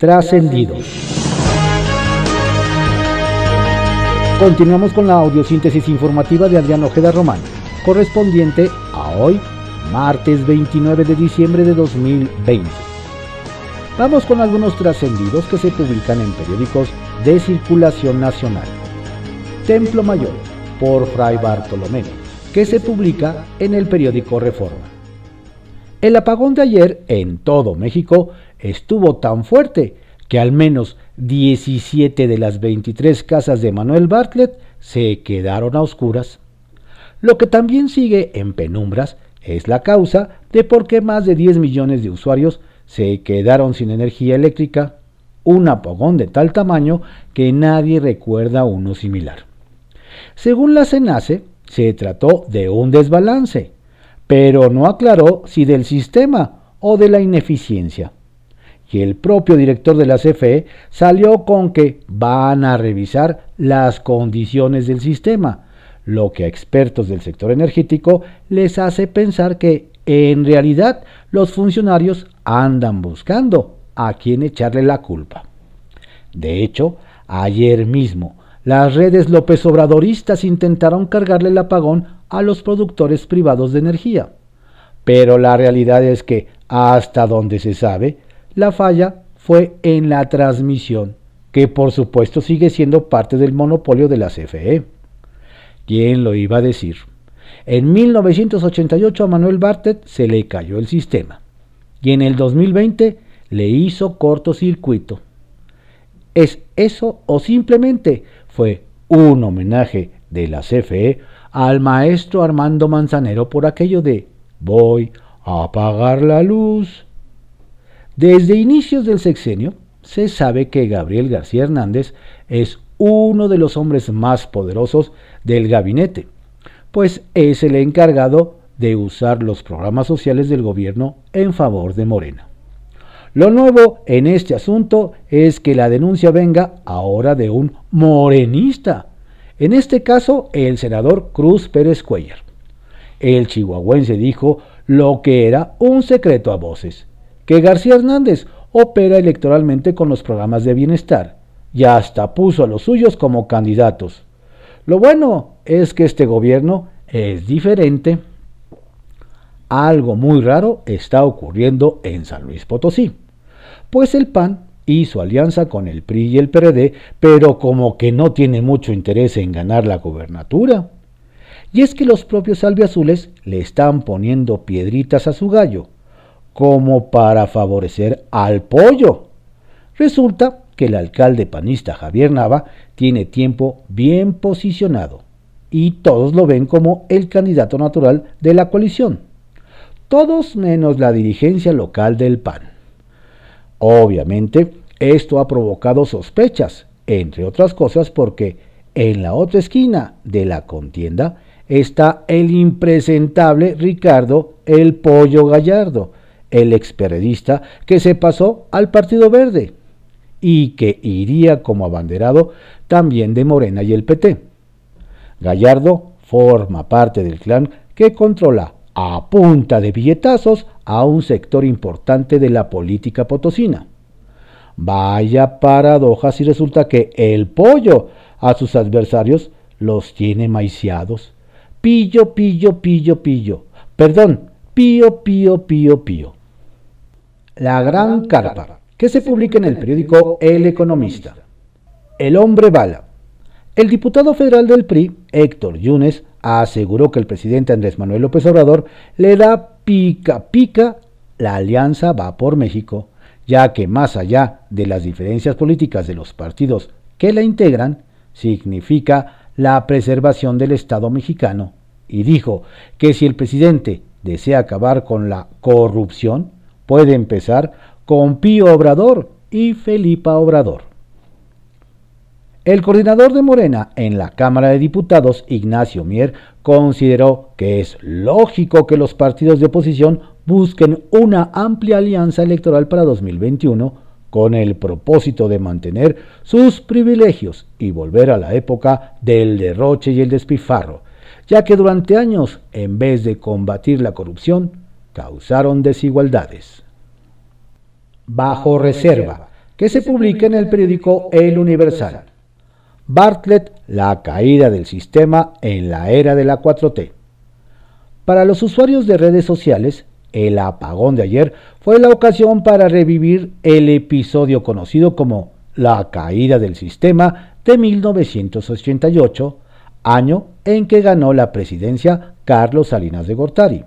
Trascendidos. Continuamos con la audiosíntesis informativa de Adrián Ojeda Román, correspondiente a hoy, martes 29 de diciembre de 2020. Vamos con algunos trascendidos que se publican en periódicos de circulación nacional. Templo Mayor, por Fray Bartolomé, que se publica en el periódico Reforma. El apagón de ayer en todo México estuvo tan fuerte que al menos 17 de las 23 casas de Manuel Bartlett se quedaron a oscuras. Lo que también sigue en penumbras es la causa de por qué más de 10 millones de usuarios se quedaron sin energía eléctrica, un apagón de tal tamaño que nadie recuerda uno similar. Según la CENACE, se trató de un desbalance, pero no aclaró si del sistema o de la ineficiencia y el propio director de la CFE salió con que van a revisar las condiciones del sistema, lo que a expertos del sector energético les hace pensar que en realidad los funcionarios andan buscando a quien echarle la culpa. De hecho, ayer mismo las redes López Obradoristas intentaron cargarle el apagón a los productores privados de energía. Pero la realidad es que, hasta donde se sabe, la falla fue en la transmisión, que por supuesto sigue siendo parte del monopolio de la CFE. ¿Quién lo iba a decir? En 1988 a Manuel Bartet se le cayó el sistema y en el 2020 le hizo cortocircuito. ¿Es eso o simplemente fue un homenaje de la CFE al maestro Armando Manzanero por aquello de voy a apagar la luz? Desde inicios del sexenio se sabe que Gabriel García Hernández es uno de los hombres más poderosos del gabinete, pues es el encargado de usar los programas sociales del gobierno en favor de Morena. Lo nuevo en este asunto es que la denuncia venga ahora de un morenista, en este caso el senador Cruz Pérez Cuellar. El chihuahuense dijo lo que era un secreto a voces, que García Hernández opera electoralmente con los programas de bienestar y hasta puso a los suyos como candidatos. Lo bueno es que este gobierno es diferente. Algo muy raro está ocurriendo en San Luis Potosí, pues el PAN hizo alianza con el PRI y el PRD, pero como que no tiene mucho interés en ganar la gobernatura. Y es que los propios albiazules le están poniendo piedritas a su gallo, como para favorecer al pollo. Resulta que el alcalde panista Javier Nava tiene tiempo bien posicionado y todos lo ven como el candidato natural de la coalición. Todos menos la dirigencia local del PAN. Obviamente, esto ha provocado sospechas, entre otras cosas porque en la otra esquina de la contienda está el impresentable Ricardo el Pollo Gallardo, el experedista que se pasó al Partido Verde y que iría como abanderado también de Morena y el PT. Gallardo forma parte del clan que controla a punta de billetazos a un sector importante de la política potosina. Vaya paradoja si resulta que el pollo a sus adversarios los tiene maiciados. Pillo, pillo, pillo, pillo. Perdón, pío, pío, pío, pío. La Gran Carpa, que se publica en el periódico El Economista. El hombre bala. El diputado federal del PRI, Héctor Yunes, aseguró que el presidente Andrés Manuel López Obrador le da pica pica la alianza va por México, ya que más allá de las diferencias políticas de los partidos que la integran, significa la preservación del Estado mexicano, y dijo que si el presidente desea acabar con la corrupción, puede empezar con Pío Obrador y Felipa Obrador. El coordinador de Morena en la Cámara de Diputados, Ignacio Mier, consideró que es lógico que los partidos de oposición busquen una amplia alianza electoral para 2021 con el propósito de mantener sus privilegios y volver a la época del derroche y el despilfarro, ya que durante años, en vez de combatir la corrupción, causaron desigualdades. Bajo reserva, que se publica en el periódico El Universal. Bartlett, la caída del sistema en la era de la 4T. Para los usuarios de redes sociales, el apagón de ayer fue la ocasión para revivir el episodio conocido como la caída del sistema de 1988, año en que ganó la presidencia Carlos Salinas de Gortari.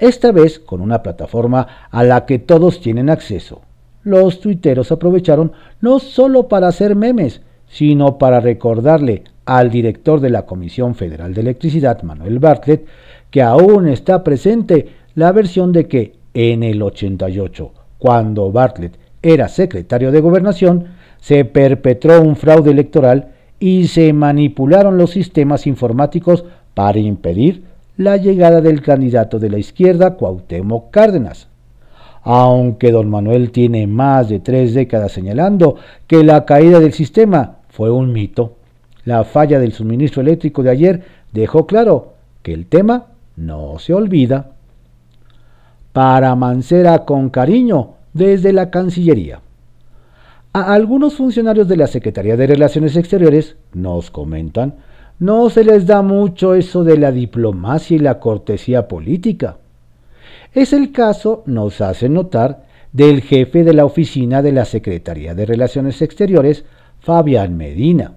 Esta vez con una plataforma a la que todos tienen acceso. Los tuiteros aprovecharon no solo para hacer memes, sino para recordarle al director de la Comisión Federal de Electricidad, Manuel Bartlett, que aún está presente la versión de que en el 88, cuando Bartlett era secretario de gobernación, se perpetró un fraude electoral y se manipularon los sistemas informáticos para impedir la llegada del candidato de la izquierda Cuauhtémoc Cárdenas. Aunque don Manuel tiene más de tres décadas señalando que la caída del sistema fue un mito, la falla del suministro eléctrico de ayer dejó claro que el tema no se olvida. Para Mancera con cariño desde la Cancillería. A algunos funcionarios de la Secretaría de Relaciones Exteriores nos comentan, no se les da mucho eso de la diplomacia y la cortesía política. Es el caso, nos hace notar, del jefe de la oficina de la Secretaría de Relaciones Exteriores, Fabián Medina,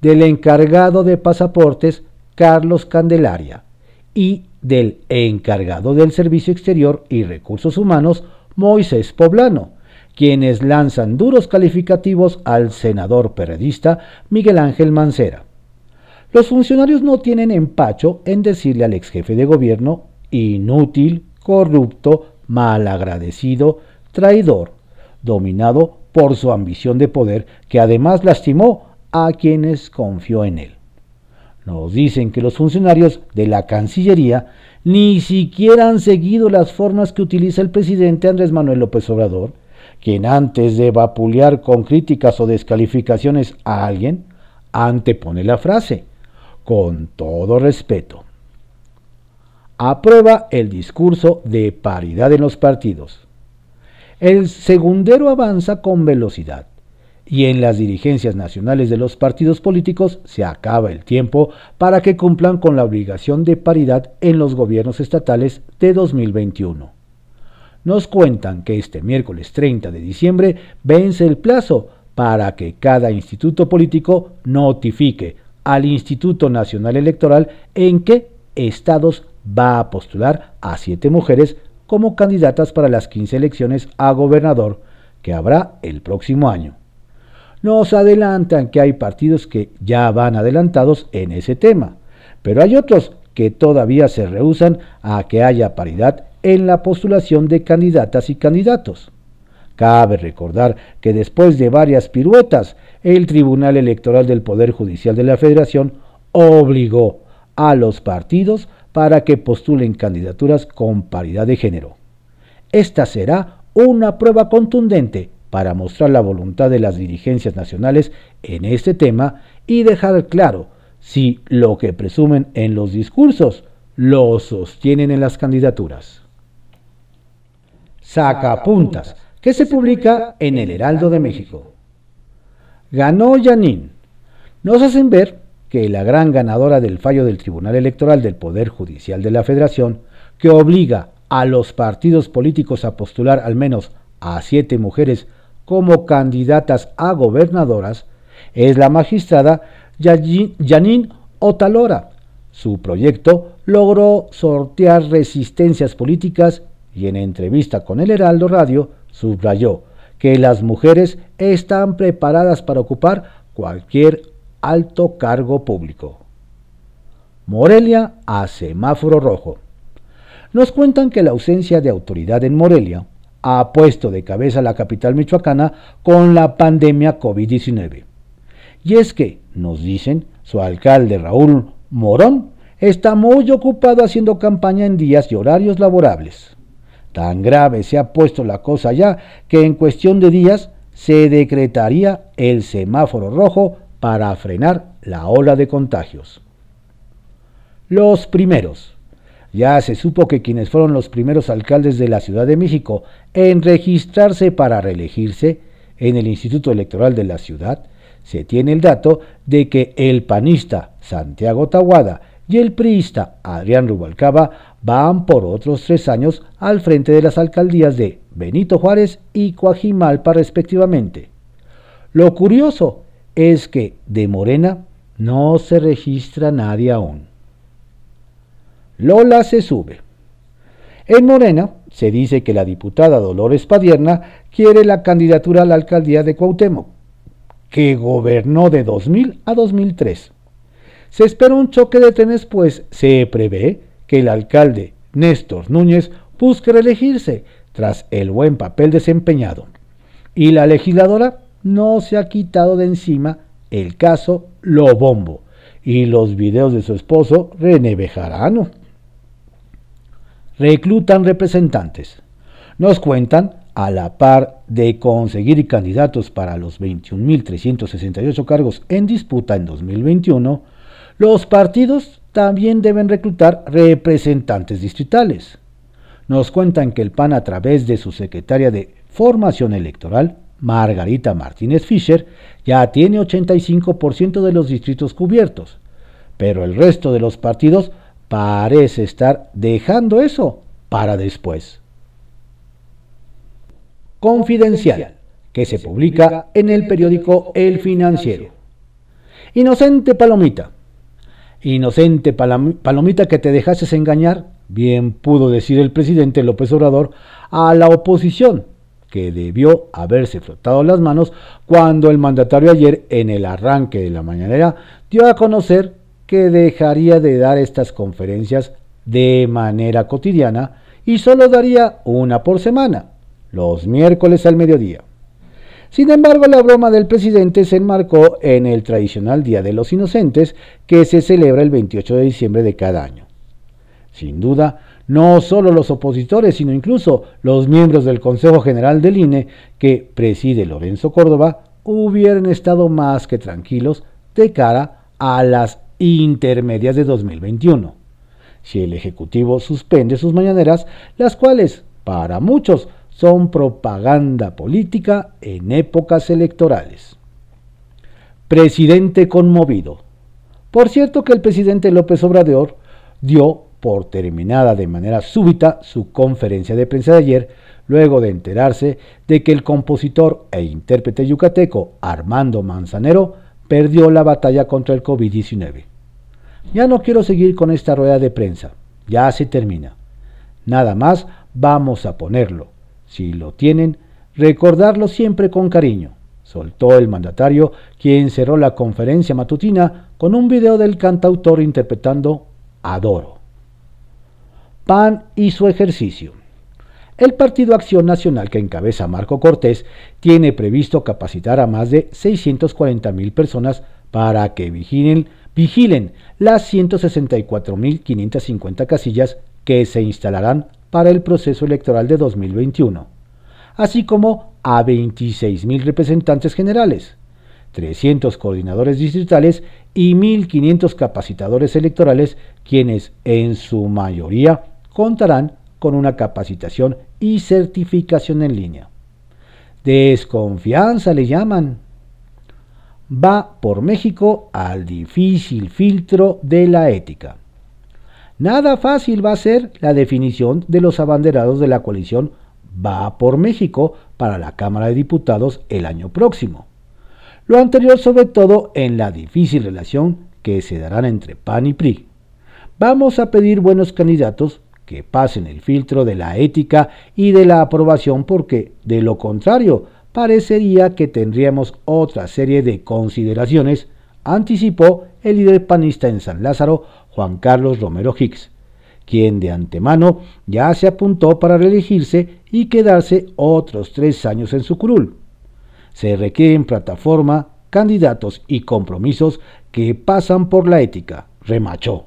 del encargado de pasaportes, Carlos Candelaria, y del encargado del Servicio Exterior y Recursos Humanos, Moisés Poblano, quienes lanzan duros calificativos al senador periodista Miguel Ángel Mancera. Los funcionarios no tienen empacho en decirle al ex jefe de gobierno inútil, corrupto, malagradecido, traidor, dominado por su ambición de poder que además lastimó a quienes confió en él. Nos dicen que los funcionarios de la Cancillería ni siquiera han seguido las formas que utiliza el presidente Andrés Manuel López Obrador quien antes de vapulear con críticas o descalificaciones a alguien, antepone la frase, con todo respeto. Aprueba el discurso de paridad en los partidos. El segundero avanza con velocidad y en las dirigencias nacionales de los partidos políticos se acaba el tiempo para que cumplan con la obligación de paridad en los gobiernos estatales de 2021 nos cuentan que este miércoles 30 de diciembre vence el plazo para que cada instituto político notifique al Instituto Nacional Electoral en qué estados va a postular a siete mujeres como candidatas para las 15 elecciones a gobernador que habrá el próximo año. Nos adelantan que hay partidos que ya van adelantados en ese tema, pero hay otros que todavía se rehusan a que haya paridad en la postulación de candidatas y candidatos. Cabe recordar que después de varias piruetas, el Tribunal Electoral del Poder Judicial de la Federación obligó a los partidos para que postulen candidaturas con paridad de género. Esta será una prueba contundente para mostrar la voluntad de las dirigencias nacionales en este tema y dejar claro si lo que presumen en los discursos lo sostienen en las candidaturas. Sacapuntas, que se publica en el Heraldo de México. Ganó Yanin. Nos hacen ver que la gran ganadora del fallo del Tribunal Electoral del Poder Judicial de la Federación, que obliga a los partidos políticos a postular al menos a siete mujeres como candidatas a gobernadoras, es la magistrada Yanin Otalora. Su proyecto logró sortear resistencias políticas y en entrevista con el Heraldo Radio subrayó que las mujeres están preparadas para ocupar cualquier alto cargo público. Morelia a semáforo rojo. Nos cuentan que la ausencia de autoridad en Morelia ha puesto de cabeza la capital michoacana con la pandemia COVID-19. Y es que, nos dicen, su alcalde Raúl Morón está muy ocupado haciendo campaña en días y horarios laborables. Tan grave se ha puesto la cosa ya que en cuestión de días se decretaría el semáforo rojo para frenar la ola de contagios. Los primeros. Ya se supo que quienes fueron los primeros alcaldes de la Ciudad de México en registrarse para reelegirse en el Instituto Electoral de la ciudad, se tiene el dato de que el panista Santiago Tahuada y el priista Adrián Rubalcaba van por otros tres años al frente de las alcaldías de Benito Juárez y Coajimalpa respectivamente. Lo curioso es que de Morena no se registra nadie aún. Lola se sube. En Morena se dice que la diputada Dolores Padierna quiere la candidatura a la alcaldía de Cuauhtémoc, que gobernó de 2000 a 2003. Se espera un choque de trenes, pues se prevé que el alcalde Néstor Núñez busque reelegirse tras el buen papel desempeñado. Y la legisladora no se ha quitado de encima el caso Lobombo y los videos de su esposo René Bejarano. Reclutan representantes. Nos cuentan, a la par de conseguir candidatos para los 21.368 cargos en disputa en 2021, los partidos también deben reclutar representantes distritales. Nos cuentan que el PAN a través de su secretaria de Formación Electoral, Margarita Martínez Fischer, ya tiene 85% de los distritos cubiertos, pero el resto de los partidos parece estar dejando eso para después. Confidencial, que se publica en el periódico El Financiero. Inocente Palomita. Inocente Palomita que te dejases engañar, bien pudo decir el presidente López Obrador a la oposición que debió haberse frotado las manos cuando el mandatario ayer en el arranque de la mañanera dio a conocer que dejaría de dar estas conferencias de manera cotidiana y solo daría una por semana, los miércoles al mediodía. Sin embargo, la broma del presidente se enmarcó en el tradicional Día de los Inocentes que se celebra el 28 de diciembre de cada año. Sin duda, no solo los opositores, sino incluso los miembros del Consejo General del INE que preside Lorenzo Córdoba hubieran estado más que tranquilos de cara a las intermedias de 2021. Si el Ejecutivo suspende sus mañaneras, las cuales, para muchos, son propaganda política en épocas electorales. Presidente conmovido. Por cierto que el presidente López Obrador dio por terminada de manera súbita su conferencia de prensa de ayer, luego de enterarse de que el compositor e intérprete yucateco Armando Manzanero perdió la batalla contra el COVID-19. Ya no quiero seguir con esta rueda de prensa, ya se termina. Nada más vamos a ponerlo. Si lo tienen, recordarlo siempre con cariño, soltó el mandatario, quien cerró la conferencia matutina con un video del cantautor interpretando Adoro. PAN y su ejercicio. El Partido Acción Nacional que encabeza Marco Cortés tiene previsto capacitar a más de 640 mil personas para que vigilen, vigilen las 164.550 casillas que se instalarán para el proceso electoral de 2021, así como a 26.000 representantes generales, 300 coordinadores distritales y 1.500 capacitadores electorales, quienes en su mayoría contarán con una capacitación y certificación en línea. Desconfianza le llaman. Va por México al difícil filtro de la ética. Nada fácil va a ser la definición de los abanderados de la coalición Va por México para la Cámara de Diputados el año próximo. Lo anterior sobre todo en la difícil relación que se darán entre PAN y PRI. Vamos a pedir buenos candidatos que pasen el filtro de la ética y de la aprobación porque, de lo contrario, parecería que tendríamos otra serie de consideraciones, anticipó el líder panista en San Lázaro, Juan Carlos Romero Hicks, quien de antemano ya se apuntó para reelegirse y quedarse otros tres años en su curul. Se requieren plataforma, candidatos y compromisos que pasan por la ética, remachó.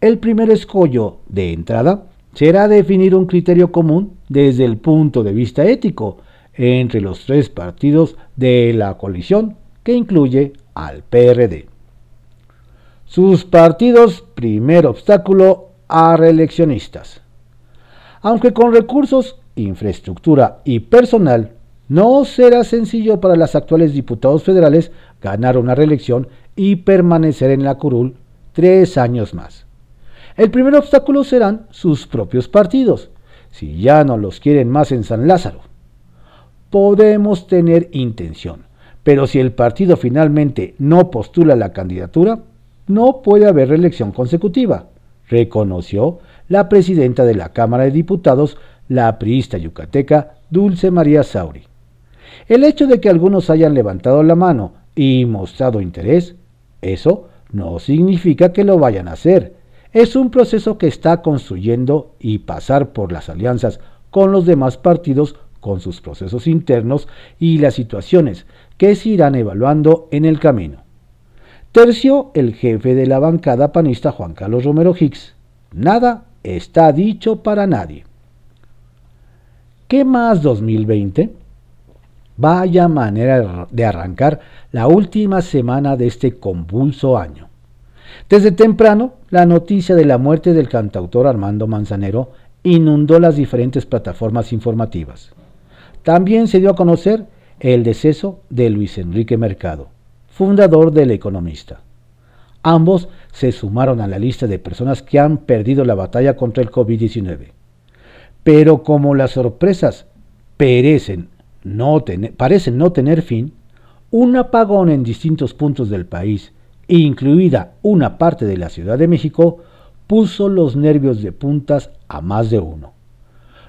El primer escollo de entrada será definir un criterio común desde el punto de vista ético entre los tres partidos de la coalición que incluye al PRD. Sus partidos, primer obstáculo a reeleccionistas. Aunque con recursos, infraestructura y personal no será sencillo para los actuales diputados federales ganar una reelección y permanecer en la curul tres años más. El primer obstáculo serán sus propios partidos, si ya no los quieren más en San Lázaro. Podemos tener intención, pero si el partido finalmente no postula la candidatura, no puede haber reelección consecutiva, reconoció la presidenta de la Cámara de Diputados, la priista yucateca Dulce María Sauri. El hecho de que algunos hayan levantado la mano y mostrado interés, eso no significa que lo vayan a hacer. Es un proceso que está construyendo y pasar por las alianzas con los demás partidos con sus procesos internos y las situaciones que se irán evaluando en el camino. Tercio, el jefe de la bancada panista Juan Carlos Romero Hicks. Nada está dicho para nadie. ¿Qué más 2020? Vaya manera de arrancar la última semana de este convulso año. Desde temprano, la noticia de la muerte del cantautor Armando Manzanero inundó las diferentes plataformas informativas. También se dio a conocer el deceso de Luis Enrique Mercado, fundador del Economista. Ambos se sumaron a la lista de personas que han perdido la batalla contra el COVID-19. Pero como las sorpresas perecen parecen no tener fin, un apagón en distintos puntos del país, incluida una parte de la Ciudad de México, puso los nervios de puntas a más de uno.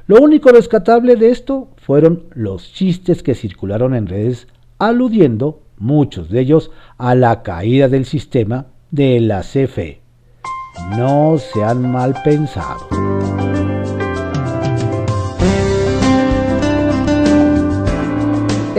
Lo único rescatable de esto fueron los chistes que circularon en redes aludiendo, muchos de ellos, a la caída del sistema de la CFE. No se han mal pensado.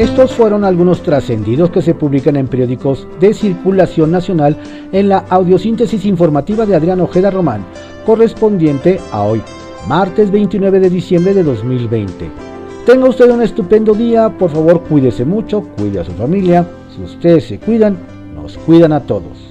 Estos fueron algunos trascendidos que se publican en periódicos de circulación nacional en la audiosíntesis informativa de Adrián Ojeda Román, correspondiente a hoy, martes 29 de diciembre de 2020. Tenga usted un estupendo día, por favor cuídese mucho, cuide a su familia, si ustedes se cuidan, nos cuidan a todos.